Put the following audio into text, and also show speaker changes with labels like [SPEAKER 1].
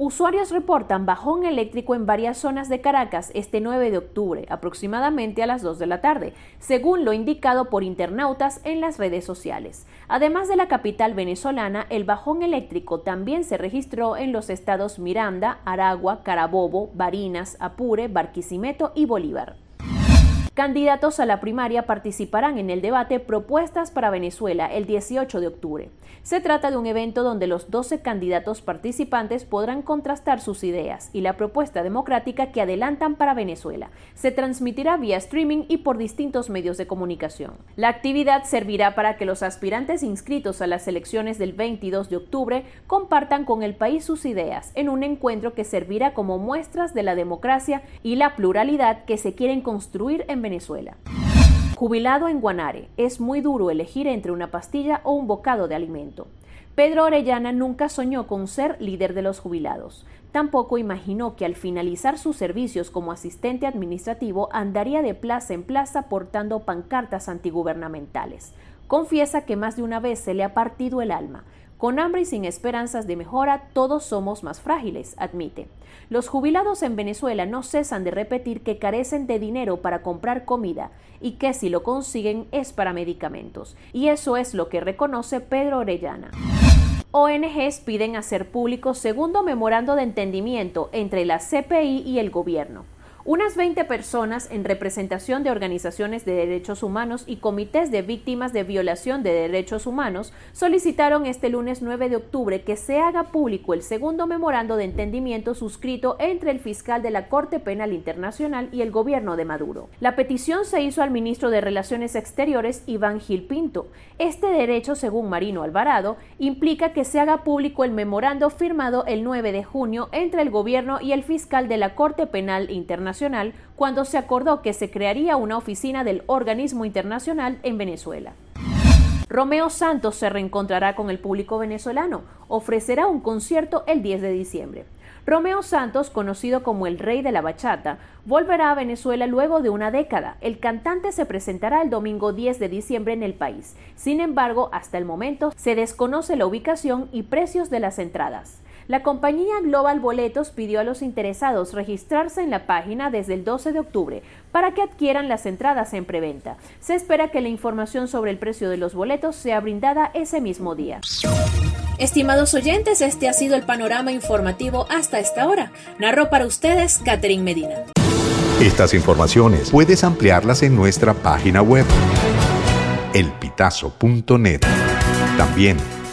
[SPEAKER 1] Usuarios reportan bajón eléctrico en varias zonas de Caracas este 9 de octubre, aproximadamente a las 2 de la tarde, según lo indicado por internautas en las redes sociales. Además de la capital venezolana, el bajón eléctrico también se registró en los estados Miranda, Aragua, Carabobo, Barinas, Apure, Barquisimeto y Bolívar. Candidatos a la primaria participarán en el debate Propuestas para Venezuela el 18 de octubre. Se trata de un evento donde los 12 candidatos participantes podrán contrastar sus ideas y la propuesta democrática que adelantan para Venezuela. Se transmitirá vía streaming y por distintos medios de comunicación. La actividad servirá para que los aspirantes inscritos a las elecciones del 22 de octubre compartan con el país sus ideas en un encuentro que servirá como muestras de la democracia y la pluralidad que se quieren construir en Venezuela Venezuela. Jubilado en Guanare, es muy duro elegir entre una pastilla o un bocado de alimento. Pedro Orellana nunca soñó con ser líder de los jubilados. Tampoco imaginó que al finalizar sus servicios como asistente administrativo andaría de plaza en plaza portando pancartas antigubernamentales. Confiesa que más de una vez se le ha partido el alma, con hambre y sin esperanzas de mejora, todos somos más frágiles, admite. Los jubilados en Venezuela no cesan de repetir que carecen de dinero para comprar comida y que si lo consiguen es para medicamentos. Y eso es lo que reconoce Pedro Orellana. ONGs piden hacer público segundo memorando de entendimiento entre la CPI y el gobierno. Unas 20 personas en representación de organizaciones de derechos humanos y comités de víctimas de violación de derechos humanos solicitaron este lunes 9 de octubre que se haga público el segundo memorando de entendimiento suscrito entre el fiscal de la Corte Penal Internacional y el gobierno de Maduro. La petición se hizo al ministro de Relaciones Exteriores, Iván Gil Pinto. Este derecho, según Marino Alvarado, implica que se haga público el memorando firmado el 9 de junio entre el gobierno y el fiscal de la Corte Penal Internacional cuando se acordó que se crearía una oficina del organismo internacional en Venezuela. Romeo Santos se reencontrará con el público venezolano, ofrecerá un concierto el 10 de diciembre. Romeo Santos, conocido como el rey de la bachata, volverá a Venezuela luego de una década. El cantante se presentará el domingo 10 de diciembre en el país. Sin embargo, hasta el momento se desconoce la ubicación y precios de las entradas. La compañía Global Boletos pidió a los interesados registrarse en la página desde el 12 de octubre para que adquieran las entradas en preventa. Se espera que la información sobre el precio de los boletos sea brindada ese mismo día. Estimados oyentes, este ha sido el panorama informativo hasta esta hora. Narró para ustedes Catherine Medina.
[SPEAKER 2] Estas informaciones puedes ampliarlas en nuestra página web elpitazo.net. También